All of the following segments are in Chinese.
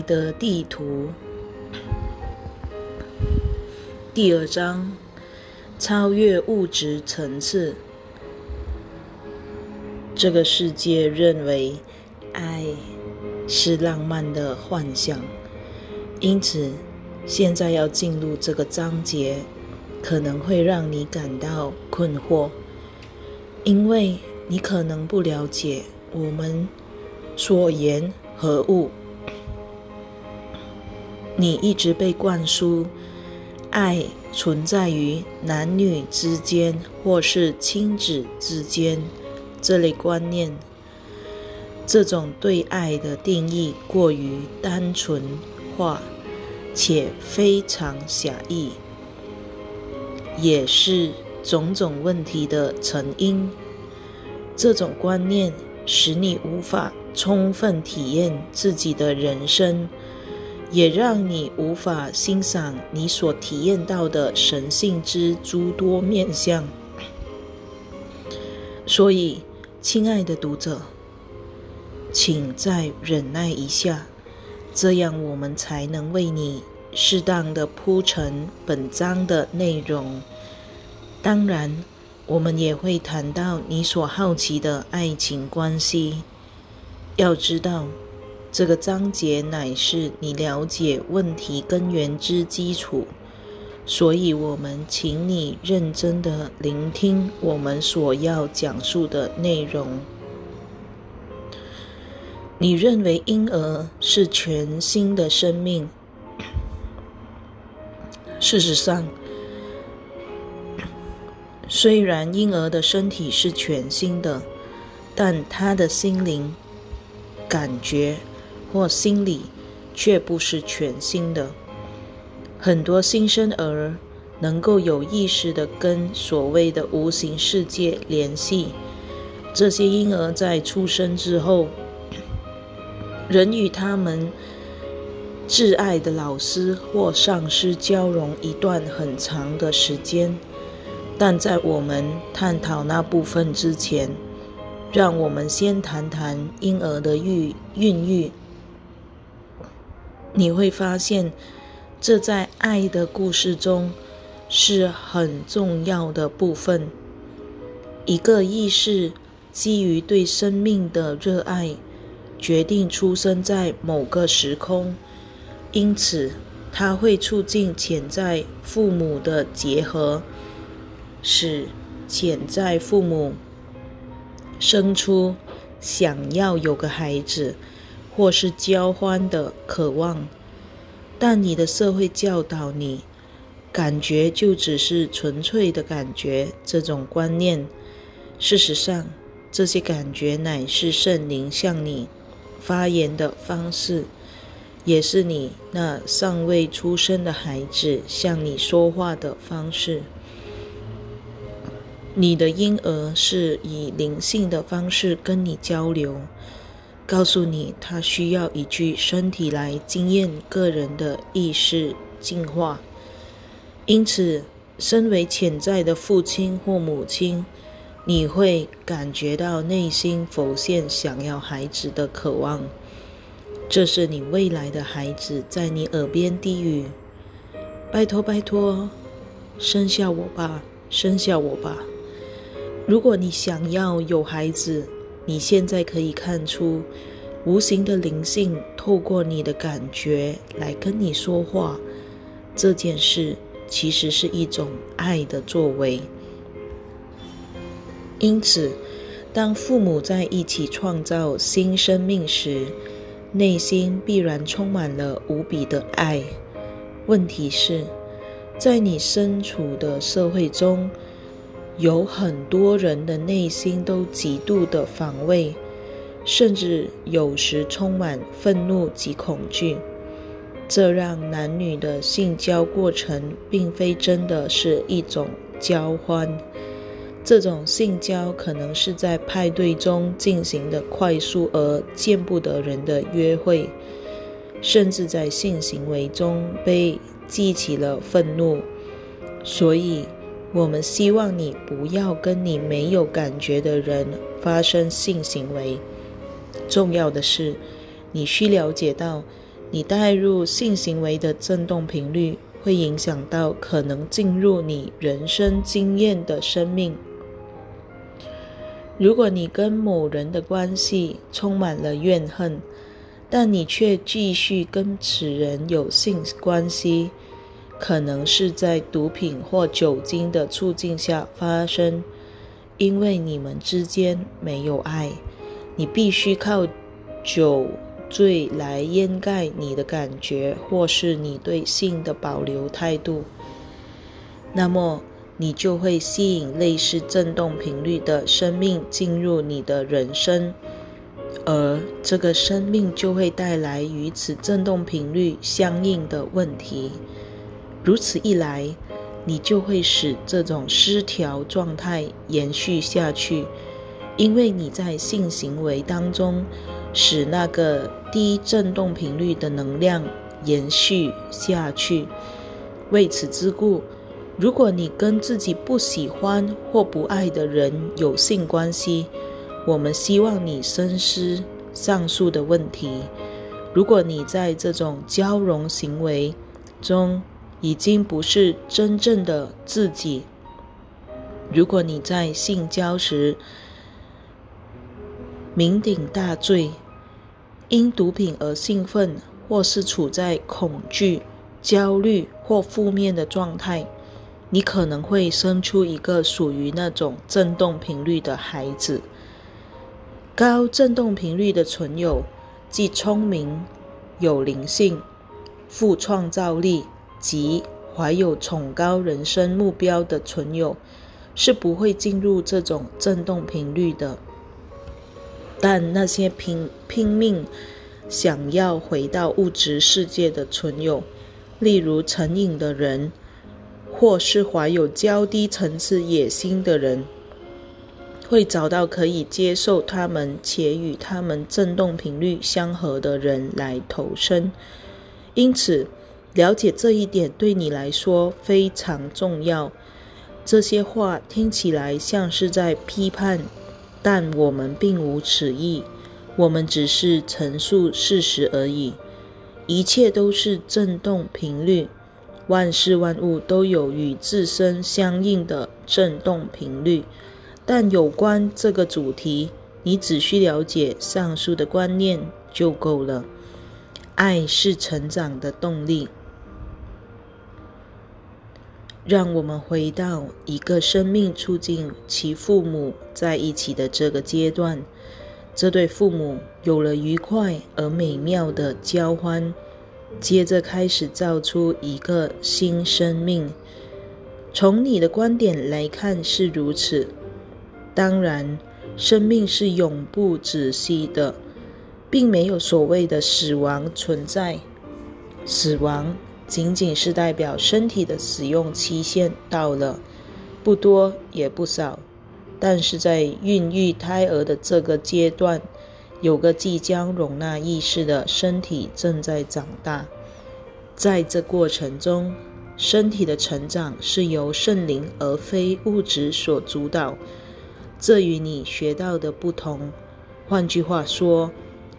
的地图第二章：超越物质层次。这个世界认为爱是浪漫的幻想，因此现在要进入这个章节，可能会让你感到困惑，因为你可能不了解我们所言何物。你一直被灌输爱存在于男女之间或是亲子之间这类观念，这种对爱的定义过于单纯化且非常狭义，也是种种问题的成因。这种观念使你无法充分体验自己的人生。也让你无法欣赏你所体验到的神性之诸多面相。所以，亲爱的读者，请再忍耐一下，这样我们才能为你适当的铺陈本章的内容。当然，我们也会谈到你所好奇的爱情关系。要知道。这个章节乃是你了解问题根源之基础，所以我们请你认真的聆听我们所要讲述的内容。你认为婴儿是全新的生命，事实上，虽然婴儿的身体是全新的，但他的心灵感觉。或心理却不是全新的。很多新生儿能够有意识地跟所谓的无形世界联系。这些婴儿在出生之后，人与他们挚爱的老师或上司交融一段很长的时间。但在我们探讨那部分之前，让我们先谈谈婴儿的育孕育。你会发现，这在爱的故事中是很重要的部分。一个意识基于对生命的热爱，决定出生在某个时空，因此它会促进潜在父母的结合，使潜在父母生出想要有个孩子。或是交欢的渴望，但你的社会教导你，感觉就只是纯粹的感觉。这种观念，事实上，这些感觉乃是圣灵向你发言的方式，也是你那尚未出生的孩子向你说话的方式。你的婴儿是以灵性的方式跟你交流。告诉你，他需要一具身体来经验个人的意识进化。因此，身为潜在的父亲或母亲，你会感觉到内心浮现想要孩子的渴望。这是你未来的孩子在你耳边低语：“拜托，拜托，生下我吧，生下我吧。”如果你想要有孩子，你现在可以看出，无形的灵性透过你的感觉来跟你说话。这件事其实是一种爱的作为。因此，当父母在一起创造新生命时，内心必然充满了无比的爱。问题是，在你身处的社会中。有很多人的内心都极度的防卫，甚至有时充满愤怒及恐惧。这让男女的性交过程并非真的是一种交欢。这种性交可能是在派对中进行的快速而见不得人的约会，甚至在性行为中被激起了愤怒。所以。我们希望你不要跟你没有感觉的人发生性行为。重要的是，你需了解到，你带入性行为的振动频率，会影响到可能进入你人生经验的生命。如果你跟某人的关系充满了怨恨，但你却继续跟此人有性关系，可能是在毒品或酒精的促进下发生，因为你们之间没有爱，你必须靠酒。醉来掩盖你的感觉，或是你对性的保留态度，那么你就会吸引类似振动频率的生命进入你的人生，而这个生命就会带来与此振动频率相应的问题。如此一来，你就会使这种失调状态延续下去，因为你在性行为当中。使那个低振动频率的能量延续下去。为此之故，如果你跟自己不喜欢或不爱的人有性关系，我们希望你深思上述的问题。如果你在这种交融行为中已经不是真正的自己，如果你在性交时酩酊大醉，因毒品而兴奋，或是处在恐惧、焦虑或负面的状态，你可能会生出一个属于那种振动频率的孩子。高振动频率的存有，既聪明、有灵性、富创造力及怀有崇高人生目标的存有，是不会进入这种振动频率的。但那些拼拼命想要回到物质世界的存有，例如成瘾的人，或是怀有较低层次野心的人，会找到可以接受他们且与他们振动频率相合的人来投身。因此，了解这一点对你来说非常重要。这些话听起来像是在批判。但我们并无此意，我们只是陈述事实而已。一切都是振动频率，万事万物都有与自身相应的振动频率。但有关这个主题，你只需了解上述的观念就够了。爱是成长的动力。让我们回到一个生命促进其父母在一起的这个阶段，这对父母有了愉快而美妙的交欢，接着开始造出一个新生命。从你的观点来看是如此。当然，生命是永不止息的，并没有所谓的死亡存在。死亡。仅仅是代表身体的使用期限到了，不多也不少，但是在孕育胎儿的这个阶段，有个即将容纳意识的身体正在长大，在这过程中，身体的成长是由圣灵而非物质所主导，这与你学到的不同。换句话说。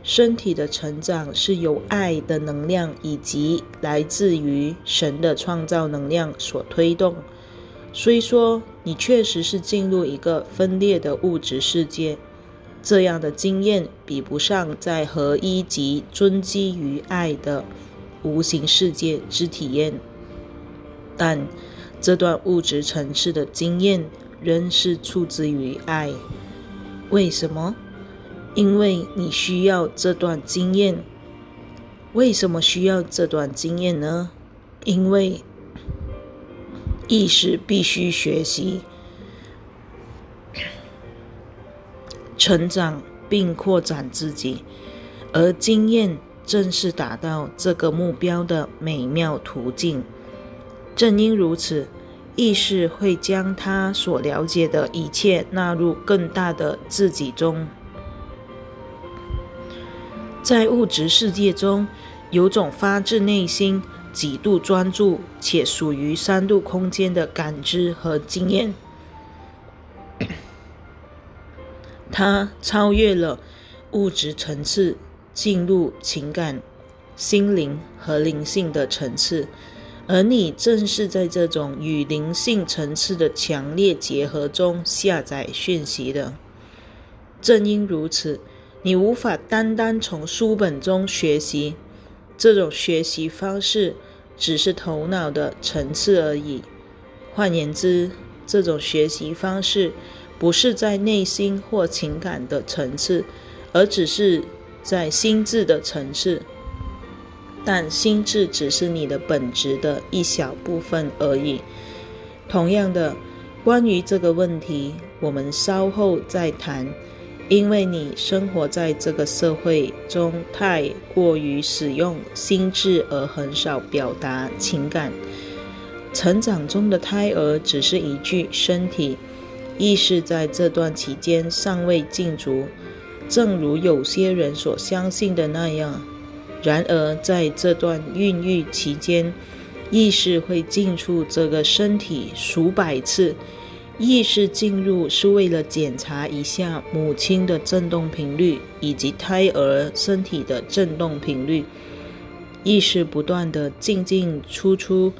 身体的成长是由爱的能量以及来自于神的创造能量所推动。虽说你确实是进入一个分裂的物质世界，这样的经验比不上在合一及尊基于爱的无形世界之体验，但这段物质层次的经验仍是出自于爱。为什么？因为你需要这段经验，为什么需要这段经验呢？因为意识必须学习、成长并扩展自己，而经验正是达到这个目标的美妙途径。正因如此，意识会将他所了解的一切纳入更大的自己中。在物质世界中，有种发自内心、极度专注且属于三度空间的感知和经验，它超越了物质层次，进入情感、心灵和灵性的层次，而你正是在这种与灵性层次的强烈结合中下载讯息的。正因如此，你无法单单从书本中学习，这种学习方式只是头脑的层次而已。换言之，这种学习方式不是在内心或情感的层次，而只是在心智的层次。但心智只是你的本质的一小部分而已。同样的，关于这个问题，我们稍后再谈。因为你生活在这个社会中，太过于使用心智而很少表达情感。成长中的胎儿只是一具身体，意识在这段期间尚未进足，正如有些人所相信的那样。然而，在这段孕育期间，意识会进出这个身体数百次。意识进入是为了检查一下母亲的振动频率以及胎儿身体的振动频率。意识不断的进进出出，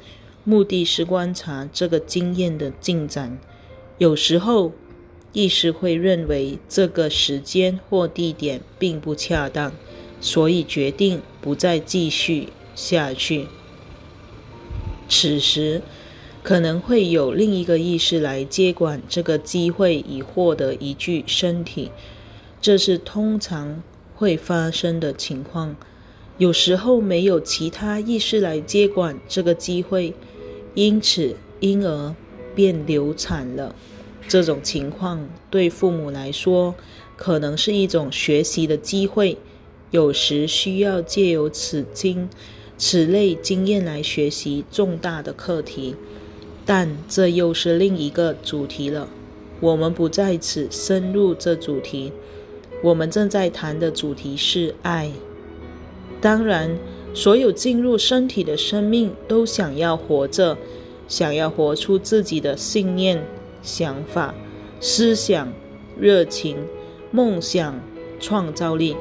目的是观察这个经验的进展。有时候，意识会认为这个时间或地点并不恰当。所以决定不再继续下去。此时可能会有另一个意识来接管这个机会，以获得一具身体。这是通常会发生的情况。有时候没有其他意识来接管这个机会，因此婴儿便流产了。这种情况对父母来说，可能是一种学习的机会。有时需要借由此经、此类经验来学习重大的课题，但这又是另一个主题了。我们不在此深入这主题。我们正在谈的主题是爱。当然，所有进入身体的生命都想要活着，想要活出自己的信念、想法、思想、热情、梦想、创造力。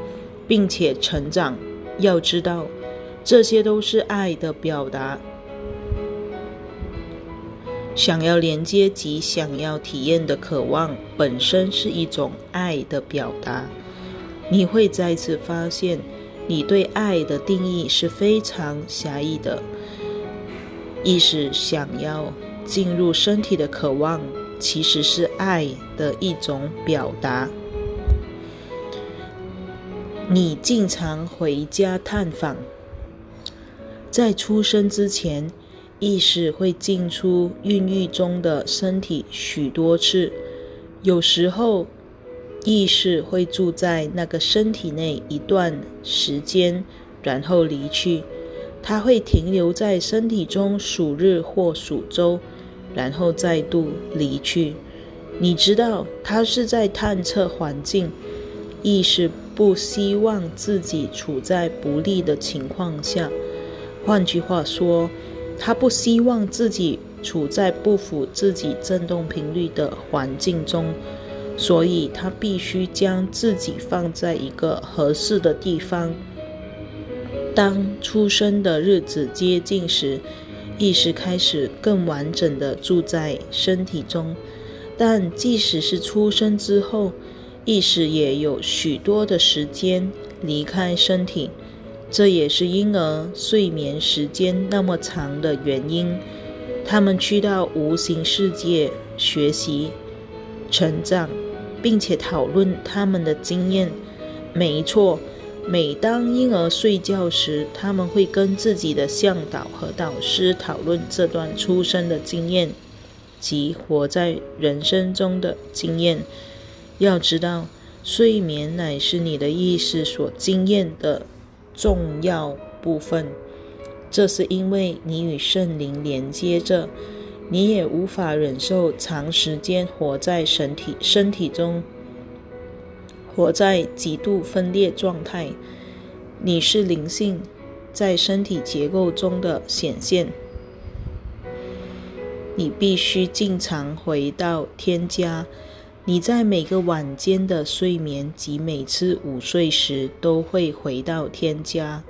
并且成长，要知道，这些都是爱的表达。想要连接及想要体验的渴望，本身是一种爱的表达。你会再次发现，你对爱的定义是非常狭义的。意识想要进入身体的渴望，其实是爱的一种表达。你经常回家探访，在出生之前，意识会进出孕育中的身体许多次。有时候，意识会住在那个身体内一段时间，然后离去。它会停留在身体中数日或数周，然后再度离去。你知道，它是在探测环境。意识不希望自己处在不利的情况下，换句话说，他不希望自己处在不符自己振动频率的环境中，所以他必须将自己放在一个合适的地方。当出生的日子接近时，意识开始更完整的住在身体中，但即使是出生之后，意识也有许多的时间离开身体，这也是婴儿睡眠时间那么长的原因。他们去到无形世界学习、成长，并且讨论他们的经验。没错，每当婴儿睡觉时，他们会跟自己的向导和导师讨论这段出生的经验及活在人生中的经验。要知道，睡眠乃是你的意识所经验的重要部分。这是因为你与圣灵连接着，你也无法忍受长时间活在身体身体中，活在极度分裂状态。你是灵性在身体结构中的显现，你必须经常回到天家。你在每个晚间的睡眠及每次午睡时，都会回到天家。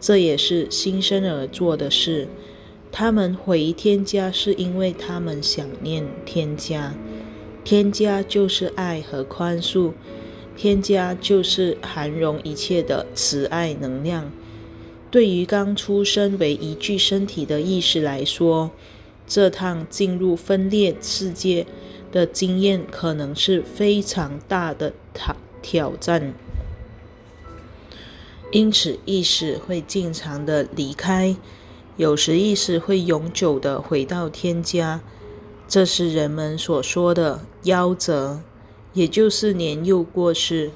这也是新生儿做的事。他们回天家是因为他们想念天家。天家就是爱和宽恕，天家就是含容一切的慈爱能量。对于刚出生为一具身体的意识来说，这趟进入分裂世界的经验可能是非常大的挑挑战。因此，意识会经常的离开，有时意识会永久的回到天家。这是人们所说的夭折，也就是年幼过世。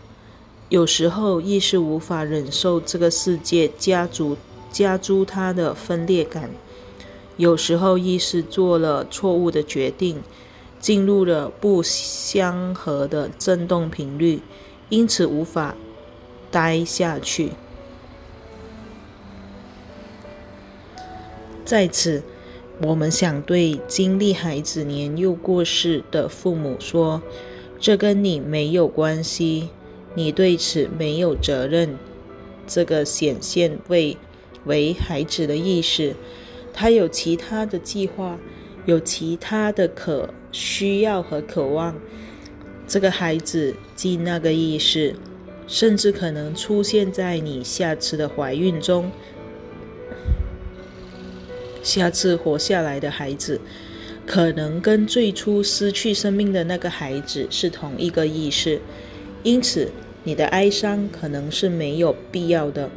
有时候意识无法忍受这个世界加诸加诸它的分裂感；有时候意识做了错误的决定，进入了不相合的振动频率，因此无法待下去。在此。我们想对经历孩子年幼过世的父母说：“这跟你没有关系，你对此没有责任。这个显现为为孩子的意识，他有其他的计划，有其他的可需要和渴望。这个孩子即那个意识，甚至可能出现在你下次的怀孕中。”下次活下来的孩子，可能跟最初失去生命的那个孩子是同一个意识，因此你的哀伤可能是没有必要的。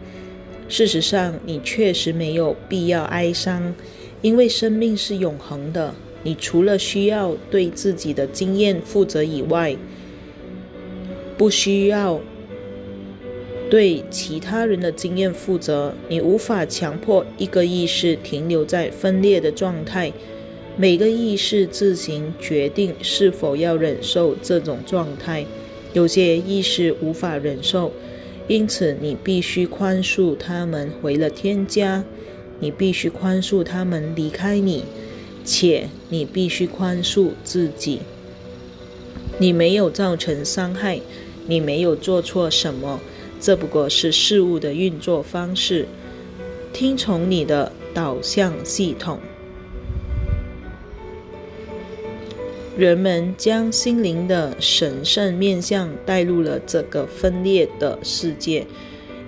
事实上，你确实没有必要哀伤，因为生命是永恒的。你除了需要对自己的经验负责以外，不需要。对其他人的经验负责，你无法强迫一个意识停留在分裂的状态。每个意识自行决定是否要忍受这种状态。有些意识无法忍受，因此你必须宽恕他们回了天家。你必须宽恕他们离开你，且你必须宽恕自己。你没有造成伤害，你没有做错什么。这不过是事物的运作方式，听从你的导向系统。人们将心灵的神圣面相带入了这个分裂的世界，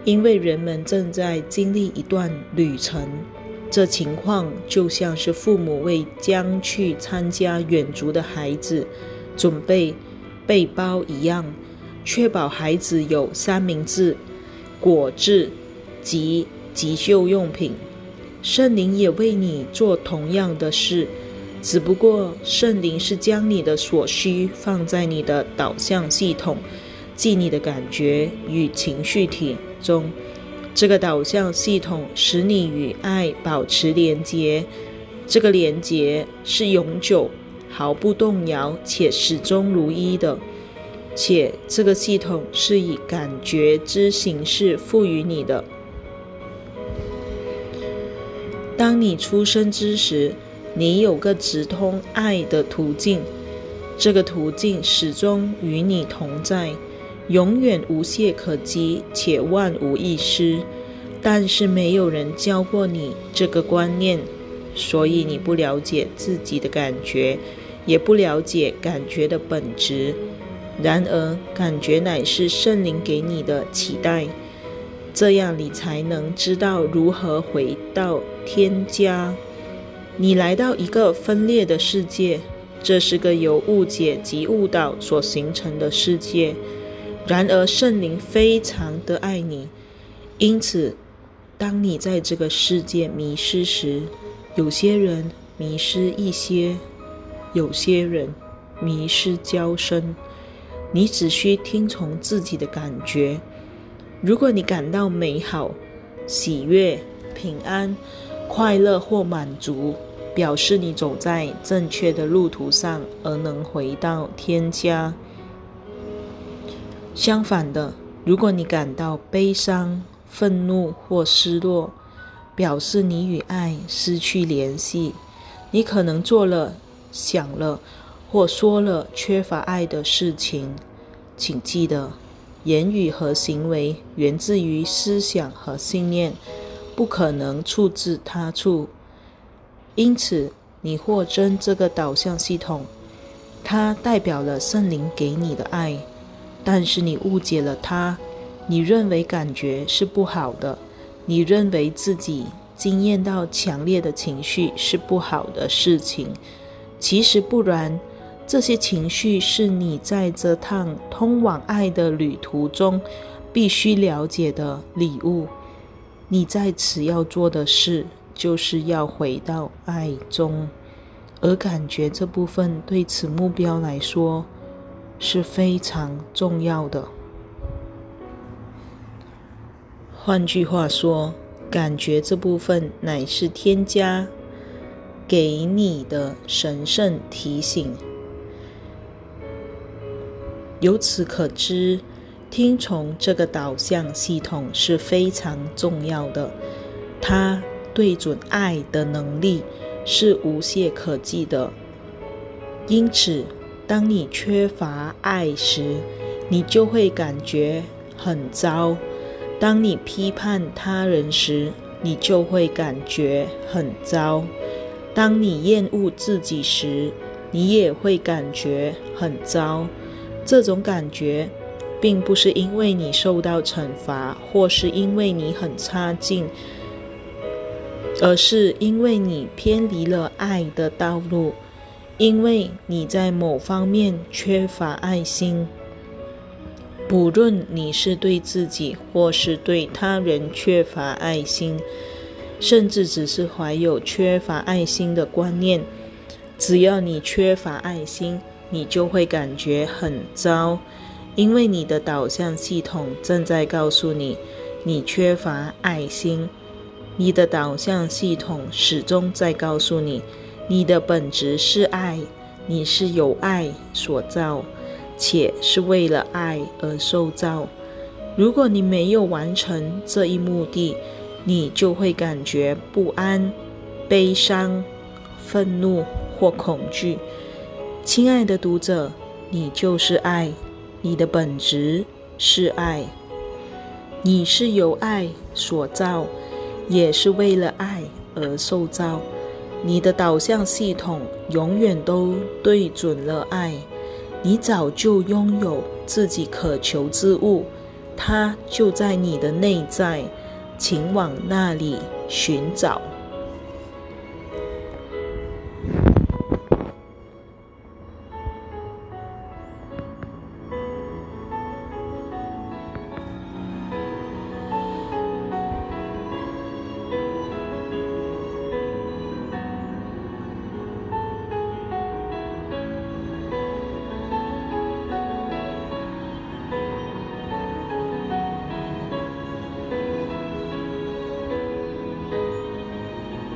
因为人们正在经历一段旅程。这情况就像是父母为将去参加远足的孩子准备背包一样。确保孩子有三明治、果汁及急救用品。圣灵也为你做同样的事，只不过圣灵是将你的所需放在你的导向系统，即你的感觉与情绪体中。这个导向系统使你与爱保持连结，这个连结是永久、毫不动摇且始终如一的。且这个系统是以感觉之形式赋予你的。当你出生之时，你有个直通爱的途径，这个途径始终与你同在，永远无懈可击且万无一失。但是没有人教过你这个观念，所以你不了解自己的感觉，也不了解感觉的本质。然而，感觉乃是圣灵给你的期待，这样你才能知道如何回到天家。你来到一个分裂的世界，这是个由误解及误导所形成的世界。然而，圣灵非常的爱你，因此，当你在这个世界迷失时，有些人迷失一些，有些人迷失交深。你只需听从自己的感觉。如果你感到美好、喜悦、平安、快乐或满足，表示你走在正确的路途上，而能回到天家。相反的，如果你感到悲伤、愤怒或失落，表示你与爱失去联系。你可能做了、想了。或说了缺乏爱的事情，请记得，言语和行为源自于思想和信念，不可能出自他处。因此，你获真这个导向系统，它代表了圣灵给你的爱，但是你误解了它，你认为感觉是不好的，你认为自己经验到强烈的情绪是不好的事情，其实不然，这些情绪是你在这趟通往爱的旅途中必须了解的礼物，你在此要做的事。就是要回到爱中，而感觉这部分对此目标来说是非常重要的。换句话说，感觉这部分乃是添加给你的神圣提醒。由此可知，听从这个导向系统是非常重要的。它。对准爱的能力是无懈可击的，因此，当你缺乏爱时，你就会感觉很糟；当你批判他人时，你就会感觉很糟；当你厌恶自己时，你也会感觉很糟。这种感觉，并不是因为你受到惩罚，或是因为你很差劲。而是因为你偏离了爱的道路，因为你在某方面缺乏爱心。不论你是对自己或是对他人缺乏爱心，甚至只是怀有缺乏爱心的观念，只要你缺乏爱心，你就会感觉很糟，因为你的导向系统正在告诉你，你缺乏爱心。你的导向系统始终在告诉你，你的本质是爱，你是由爱所造，且是为了爱而受造。如果你没有完成这一目的，你就会感觉不安、悲伤、愤怒或恐惧。亲爱的读者，你就是爱，你的本质是爱，你是由爱所造。也是为了爱而受造，你的导向系统永远都对准了爱，你早就拥有自己渴求之物，它就在你的内在，请往那里寻找。